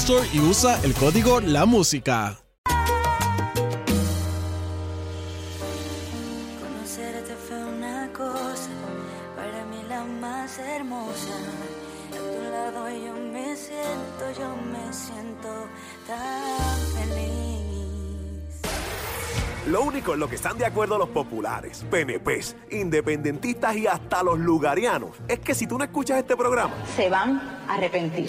Store y usa el código La Música. Conocerte fue una cosa, para mí la más hermosa. A tu lado yo me siento, yo me siento tan feliz. Lo único en lo que están de acuerdo los populares, PNPs, independentistas y hasta los lugarianos es que si tú no escuchas este programa, se van a arrepentir.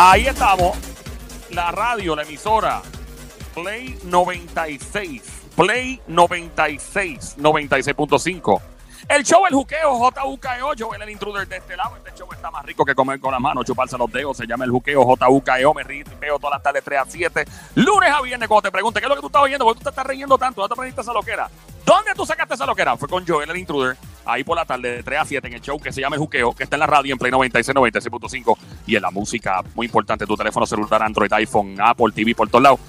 Ahí estamos. La radio, la emisora. Play 96. Play 96. 96.5. El show El Juqueo, JUKEO, Joel el intruder de este lado. Este show está más rico que comer con las manos, chuparse los dedos. Se llama El Juqueo, JUKEO. Me río y peo todas las tardes 3 a 7. Lunes a viernes, cuando te pregunte qué es lo que tú estás oyendo, porque tú te estás riendo tanto, ¿dónde te aprendiste esa loquera? ¿Dónde tú sacaste esa loquera? Fue con Joel el intruder, ahí por la tarde de 3 a 7 en el show que se llama Juqueo, que está en la radio en Play 96, 96.5 y en la música, muy importante, tu teléfono celular, Android, iPhone, Apple TV, por todos lados.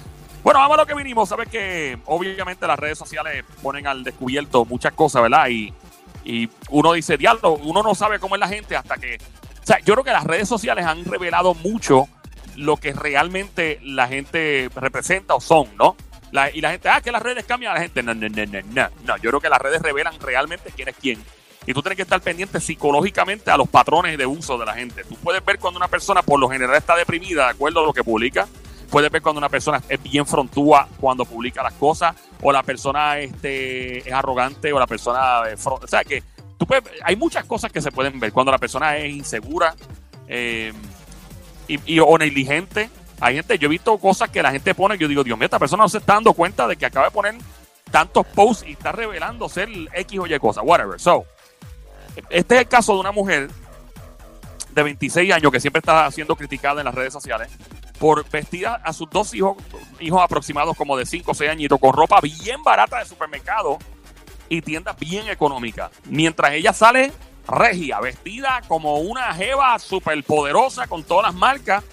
Bueno, vamos a lo que vinimos. Sabes que obviamente las redes sociales ponen al descubierto muchas cosas, ¿verdad? Y, y uno dice, diablo, uno no sabe cómo es la gente hasta que... O sea, yo creo que las redes sociales han revelado mucho lo que realmente la gente representa o son, ¿no? La- y la gente, ah, que las redes cambian a la gente. No, no, no, no, no. No, yo creo que las redes revelan realmente quién es quién. Y tú tienes que estar pendiente psicológicamente a los patrones de uso de la gente. Tú puedes ver cuando una persona por lo general está deprimida de acuerdo a lo que publica. Puedes ver cuando una persona es bien frontúa cuando publica las cosas. O la persona este, es arrogante o la persona... fron- o sea que tú puedes- hay muchas cosas que se pueden ver. Cuando la persona es insegura eh, y- o negligente. Hay gente, yo he visto cosas que la gente pone que yo digo, Dios mío, esta persona no se está dando cuenta de que acaba de poner tantos posts y está revelando ser X o Y cosa, whatever. So, este es el caso de una mujer de 26 años que siempre está siendo criticada en las redes sociales por vestir a sus dos hijos, hijos aproximados como de 5 o 6 añitos con ropa bien barata de supermercado y tiendas bien económicas. Mientras ella sale regia, vestida como una jeva súper poderosa con todas las marcas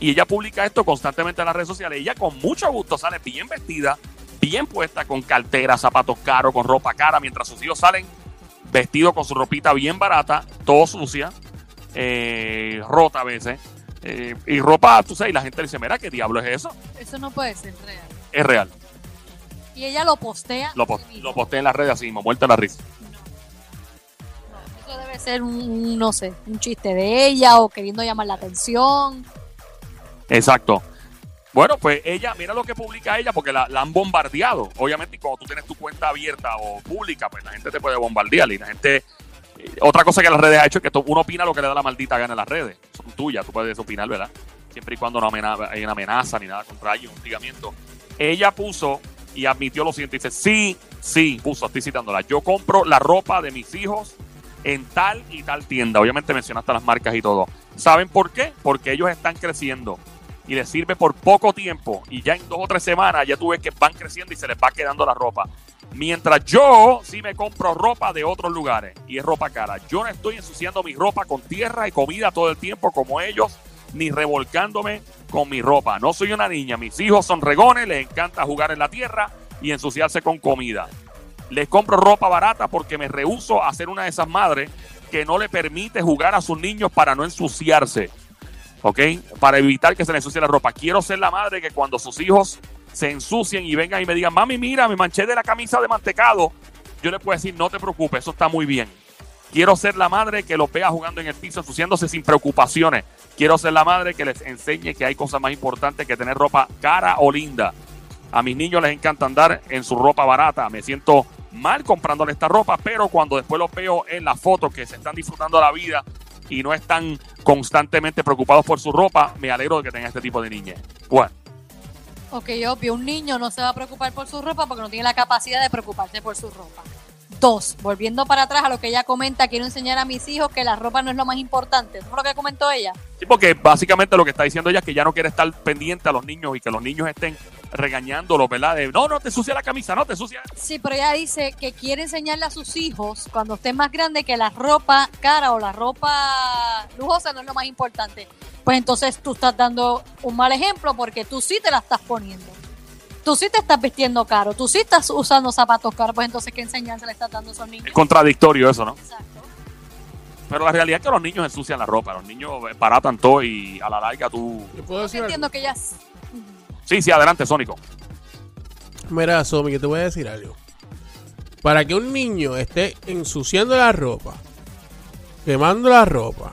y ella publica esto constantemente en las redes sociales. Ella con mucho gusto sale bien vestida, bien puesta, con cartera, zapatos caros, con ropa cara, mientras sus hijos salen vestidos con su ropita bien barata, todo sucia, eh, rota a veces. eh, y ropa, tú sabes, y la gente dice, mira, ¿qué diablo es eso? Eso no puede ser real. Es real. Y ella lo postea. Lo, lo posté en las redes así, mismo, muerta la risa. Eso debe ser un, no sé, un chiste de ella o queriendo llamar la atención. Exacto. Bueno, pues ella, mira lo que publica ella, porque la, la han bombardeado. Obviamente, y cuando tú tienes tu cuenta abierta o pública, pues la gente te puede bombardear y la gente. Otra cosa que las redes ha hecho es que uno opina lo que le da la maldita gana en las redes. Son tuyas, tú puedes opinar, ¿verdad? Siempre y cuando no amena- hay una amenaza ni nada contra alguien, un hostigamiento. Ella puso y admitió lo siguiente. Dice, sí, sí, puso, estoy citándola. Yo compro la ropa de mis hijos en tal y tal tienda. Obviamente mencionaste las marcas y todo. ¿Saben por qué? Porque ellos están creciendo y les sirve por poco tiempo y ya en dos o tres semanas ya tú ves que van creciendo y se les va quedando la ropa. Mientras yo sí me compro ropa de otros lugares y es ropa cara. Yo no estoy ensuciando mi ropa con tierra y comida todo el tiempo como ellos, ni revolcándome con mi ropa. No soy una niña, mis hijos son regones, les encanta jugar en la tierra y ensuciarse con comida. Les compro ropa barata porque me rehuso a ser una de esas madres que no le permite jugar a sus niños para no ensuciarse. ¿Ok? Para evitar que se le ensucie la ropa. Quiero ser la madre que cuando sus hijos se ensucien y vengan y me digan, mami, mira, me manché de la camisa de mantecado, yo le puedo decir, no te preocupes, eso está muy bien. Quiero ser la madre que los vea jugando en el piso, ensuciándose sin preocupaciones. Quiero ser la madre que les enseñe que hay cosas más importantes que tener ropa cara o linda. A mis niños les encanta andar en su ropa barata. Me siento mal comprándole esta ropa, pero cuando después los veo en las fotos que se están disfrutando la vida y no están constantemente preocupados por su ropa, me alegro de que tenga este tipo de niñez. Bueno, Ok, obvio, un niño no se va a preocupar por su ropa porque no tiene la capacidad de preocuparse por su ropa. Dos, volviendo para atrás a lo que ella comenta, quiero enseñar a mis hijos que la ropa no es lo más importante. ¿Eso fue lo que comentó ella? sí, porque básicamente lo que está diciendo ella es que ya no quiere estar pendiente a los niños y que los niños estén regañándolos, ¿verdad? De, no, no te sucia la camisa, no te sucia. Sí, pero ella dice que quiere enseñarle a sus hijos, cuando estén más grandes, que la ropa cara o la ropa lujosa no es lo más importante. Pues entonces tú estás dando un mal ejemplo porque tú sí te la estás poniendo. Tú sí te estás vistiendo caro, tú sí estás usando zapatos caros, pues entonces ¿qué enseñanza le estás dando a esos niños? Es contradictorio eso, ¿no? Exacto. Pero la realidad es que los niños ensucian la ropa, los niños baratan todo y a la larga tú... ¿Te puedo decir algo? entiendo que ellas... Sí, sí, adelante, Sónico. Mira, Somi, que te voy a decir algo. Para que un niño esté ensuciando la ropa, quemando la ropa,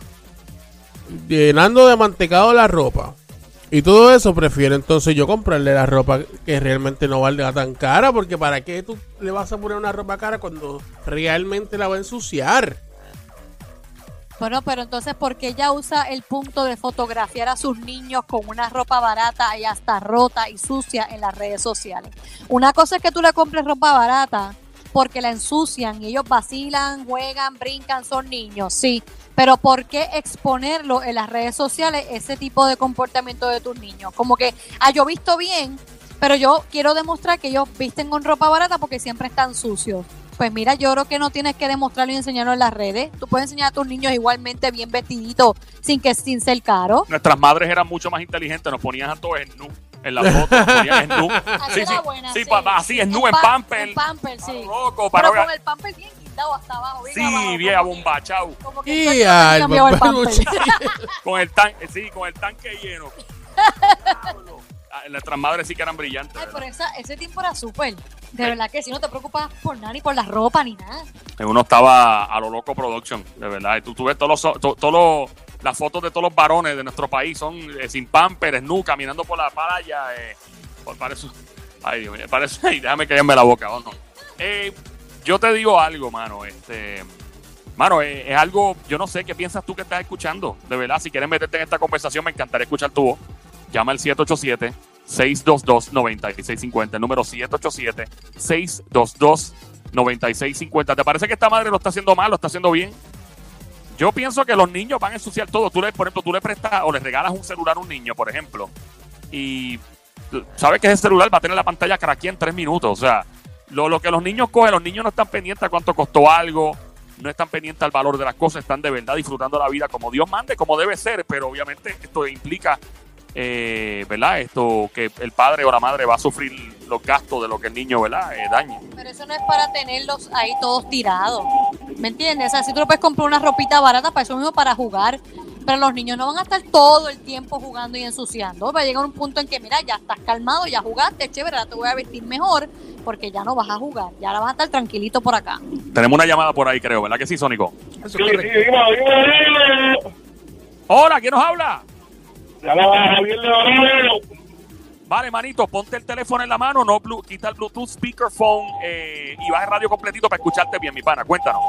llenando de mantecado la ropa y todo eso, prefiero entonces yo comprarle la ropa que realmente no valga tan cara, porque ¿para qué tú le vas a poner una ropa cara cuando realmente la va a ensuciar? Bueno, pero entonces, ¿por qué ella usa el punto de fotografiar a sus niños con una ropa barata y hasta rota y sucia en las redes sociales? Una cosa es que tú le compres ropa barata porque la ensucian y ellos vacilan, juegan, brincan, son niños, sí. Pero ¿por qué exponerlo en las redes sociales ese tipo de comportamiento de tus niños? Como que, ah, yo visto bien, pero yo quiero demostrar que ellos visten con ropa barata porque siempre están sucios. Pues mira, yo creo que no tienes que demostrarlo y enseñarlo en las redes. Tú puedes enseñar a tus niños igualmente bien vestiditos, sin que sin ser caro. Nuestras madres eran mucho más inteligentes, nos ponían a todos en en la foto, en nu. Así era buena, sí, sí. pa- así en nu, en pa- pamper. En pamper, sí. Loco, para Pero con el pamper bien quitado hasta abajo. Bien abajo, Sí, bien abombachado. Como que Y al el pamper. Con el tanque, sí, con el tanque lleno. Ah, Nuestras madres sí que eran brillantes. Ay, pero esa, ese tiempo era súper. De verdad que si no te preocupas por nada, ni por la ropa, ni nada. Uno estaba a lo loco production, de verdad. Y Tú, tú ves todos los, to- todos los- las fotos de todos los varones de nuestro país son eh, sin pamper, nu, caminando por la playa. Eh, parece, ay, Dios mío, parece, ay, déjame callarme la boca, ¿o no? Eh, yo te digo algo, mano. Este, mano, eh, es algo, yo no sé qué piensas tú que estás escuchando. De verdad, si quieres meterte en esta conversación, me encantaría escuchar tu voz. Llama al 787 622-9650, el número 787-622-9650. ¿Te parece que esta madre lo está haciendo mal, lo está haciendo bien? Yo pienso que los niños van a ensuciar todo. Tú le, por ejemplo, tú le prestas o le regalas un celular a un niño, por ejemplo, y sabes que ese celular va a tener la pantalla craqueada en tres minutos. O sea, lo, lo que los niños cogen, los niños no están pendientes a cuánto costó algo, no están pendientes al valor de las cosas, están de verdad disfrutando la vida como Dios mande, como debe ser, pero obviamente esto implica, eh, ¿verdad? Esto que el padre o la madre va a sufrir los gastos de lo que el niño, ¿verdad? Eh, dañe. Pero eso no es para tenerlos ahí todos tirados. ¿Me entiendes? O sea, si tú le puedes comprar una ropita barata para eso mismo, para jugar. Pero los niños no van a estar todo el tiempo jugando y ensuciando. Va a llegar un punto en que, mira, ya estás calmado, ya jugaste, chévere, ahora te voy a vestir mejor porque ya no vas a jugar. Ya ahora vas a estar tranquilito por acá. Tenemos una llamada por ahí, creo, ¿verdad que sí, Sónico? Sí, sí. Hola, ¿quién nos habla? Ya la Javier de Dorado. Vale, manito, ponte el teléfono en la mano, no blu- quita el Bluetooth speakerphone eh, y baja el radio completito para escucharte bien, mi pana. Cuéntanos.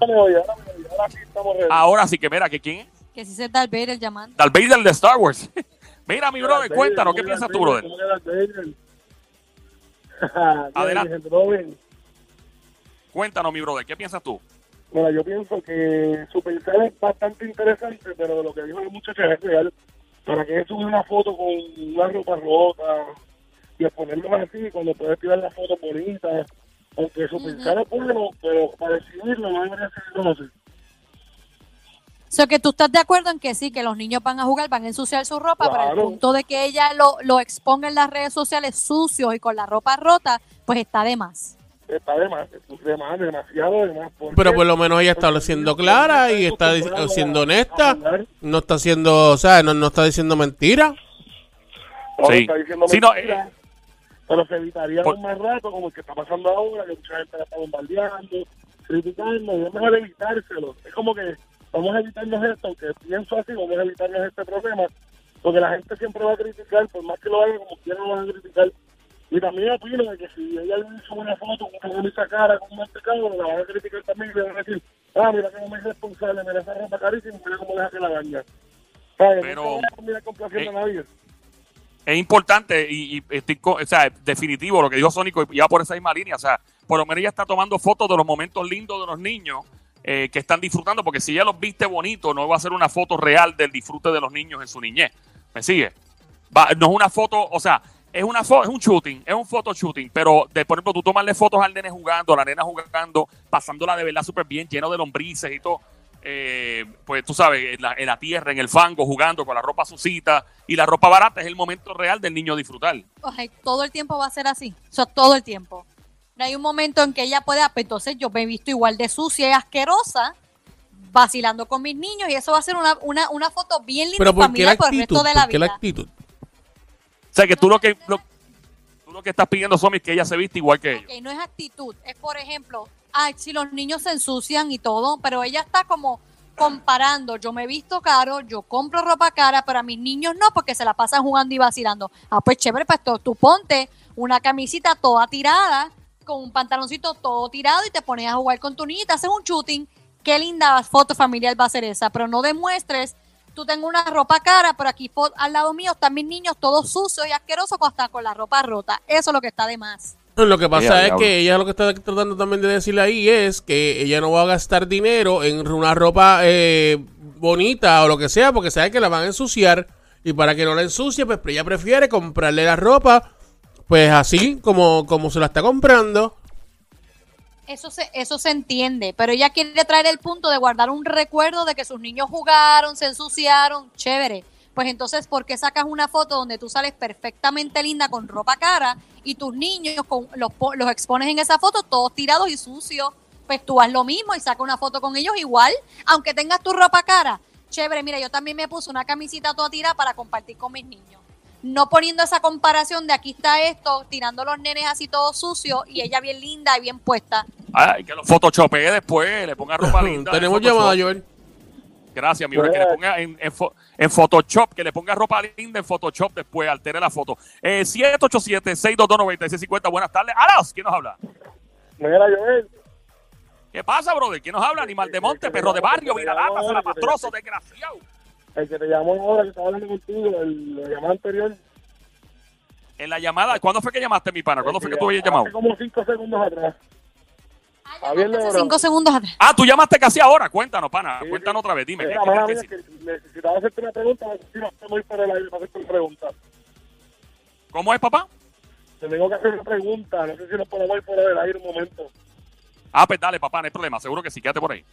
me oye, ahora me oye, ahora sí estamos. Ahora sí que mira, que quién es? Que si se da el Vader llamando. Darth Vader de Star Wars. mira, mi brother, Darth cuéntanos, ¿qué piensas tú, ¿cómo brother? Darth Adelante. Cuéntanos, mi brother, ¿qué piensas tú? Bueno, yo pienso que su pensar es bastante interesante, pero lo que dijo el muchacho es real. ¿Para que subir una foto con una ropa rota y exponerlo así cuando puedes tirar las fotos bonitas? Aunque su pensar es bueno, pero para decidirlo no debería ser sé. O sea, que tú estás de acuerdo en que sí, que los niños van a jugar, van a ensuciar su ropa, pero el Claro. punto de que ella lo, lo exponga en las redes sociales sucio y con la ropa rota, pues está de más. Está de más, de más, demasiado de más. ¿Por Pero por lo menos ella está siendo clara y está siendo honesta. No está haciendo, o sea, no, no está diciendo mentira. Ahora Sí. está diciendo Sí, no, mentiras, eh, pero se evitaría por- un más rato como el que está pasando ahora, que mucha gente la está bombardeando, criticando, y es mejor evitárselo. Es como que vamos a evitarnos esto, aunque pienso así, vamos a evitarnos este problema, porque la gente siempre va a criticar, por más que lo haga como quiera, lo van a criticar. Y también opino de que si ella hizo una foto con camisa cara, con un mantecado, la van a criticar también y le van a decir, ah, mira cómo es responsable, mira esa ropa carísima, mira cómo deja que la daña. Pero, no complaciendo eh, a nadie. es importante y, y estoy o sea, definitivo lo que dijo Sónico y va por esa misma línea. O sea, por lo menos ella está tomando fotos de los momentos lindos de los niños eh, que están disfrutando, porque si ella los viste bonito, no va a ser una foto real del disfrute de los niños en su niñez. ¿Me sigue? Va- no es una foto, o sea, es una foto, es un shooting, es un photo shooting, pero de, por ejemplo, tú tomarle fotos al nene jugando, a la nena jugando, pasándola de verdad súper bien, lleno de lombrices y todo. eh, pues tú sabes, en la, en la tierra, en el fango, jugando con la ropa sucita y la ropa barata es el momento real del niño disfrutar. Todo el tiempo va a ser así. O sea, todo el tiempo. No hay un momento en que ella pueda, pues entonces yo me he visto igual de sucia y asquerosa, vacilando con mis niños, y eso va a ser una, una, una foto bien linda Pero ¿por familiar por el resto de la ¿Por qué la vida. actitud? O sea que tú lo que lo, tú lo que estás pidiendo, Somi, es que ella se viste igual que ellos. No es actitud, es por ejemplo, ay, si los niños se ensucian y todo, pero ella está como comparando, yo me he visto caro, yo compro ropa cara, pero a mis niños no, porque se la pasan jugando y vacilando. Ah, pues chévere, pues tú, tú ponte una camisita toda tirada, con un pantaloncito todo tirado y te pones a jugar con tu niña y te haces un shooting. Qué linda foto familiar va a ser esa, pero no demuestres, tú tengo una ropa cara, pero aquí al lado mío están mis niños todos sucios y asquerosos con- hasta con la ropa rota. Eso es lo que está de más. Lo que pasa es que ella lo que está tratando también de decirle ahí es que ella no va a gastar dinero en una ropa eh, bonita o lo que sea, porque sabe que la van a ensuciar. Y para que no la ensucie, pues ella prefiere comprarle la ropa, pues así como, como se la está comprando. Eso se, eso se entiende, pero ella quiere traer el punto de guardar un recuerdo de que sus niños jugaron, se ensuciaron, chévere. Pues entonces, ¿por qué sacas una foto donde tú sales perfectamente linda con ropa cara y tus niños con, los, los expones en esa foto todos tirados y sucios? Pues tú haz lo mismo y saca una foto con ellos igual, aunque tengas tu ropa cara. Chévere, mira, yo también me puse una camisita toda tirada para compartir con mis niños. No poniendo esa comparación de aquí está esto, tirando los nenes así todos sucios y ella bien linda y bien puesta. Ay, que lo photoshopee después, le ponga ropa linda. Tenemos llamada, Joel. Gracias, mi brother, que le ponga en, en, Photoshop, que le ponga ropa linda en Photoshop después, altere la foto. Eh, 787-622-9650, buenas tardes. Alas, ¿quién nos habla? Mira, Joel, ¿Qué pasa, brother? ¿Quién nos habla? Animal de monte, perro de barrio, viralata, salapastroso, desgraciado. El que te llamó ahora, que estaba hablando contigo, el, la llamada anterior. En la llamada, ¿cuándo fue que llamaste, mi pana? ¿Cuándo fue que tú habías llamado? Hace como cinco segundos atrás. Hace Lebrón. cinco segundos atrás. Ah, tú llamaste casi ahora. Cuéntanos, pana. Sí, Cuéntanos sí. otra vez. Dime. Mira, ¿qué- qué- qué- que necesitaba hacerte una pregunta, si no estoy muy por el aire para hacerte una pregunta. ¿Cómo es, papá? Te tengo que hacer una pregunta, no sé si nos podemos ir por el aire un momento. Ah, pues dale, papá, no hay problema. Seguro que sí, quédate por ahí.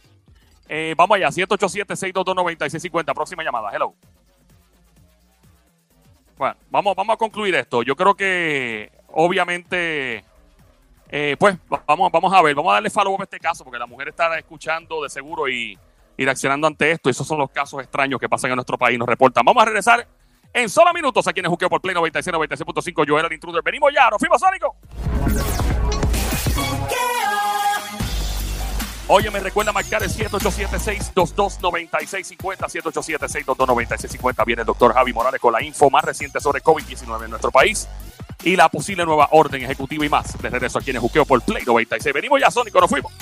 Eh, vamos allá, 787-622-9650. Próxima llamada. Hello. Bueno, vamos, vamos a concluir esto. Yo creo que, obviamente, eh, pues va- vamos, vamos a ver, vamos a darle follow a este caso, porque la mujer está escuchando de seguro y, y reaccionando ante esto. Esos son los casos extraños que pasan en nuestro país. Nos reportan. Vamos a regresar en solo minutos aquí en el Juqueo por Play 96, 96.5. Joel, el intruder. Venimos ya, nos fuimos, Sónico. Oye, me recuerda marcar el 787-622-9650. 787-622-9650. Viene el doctor Javi Morales con la info más reciente sobre COVID-19 en nuestro país y la posible nueva orden ejecutiva y más. De regreso aquí en el Juqueo por Play 96. Venimos ya, Sónico, nos fuimos.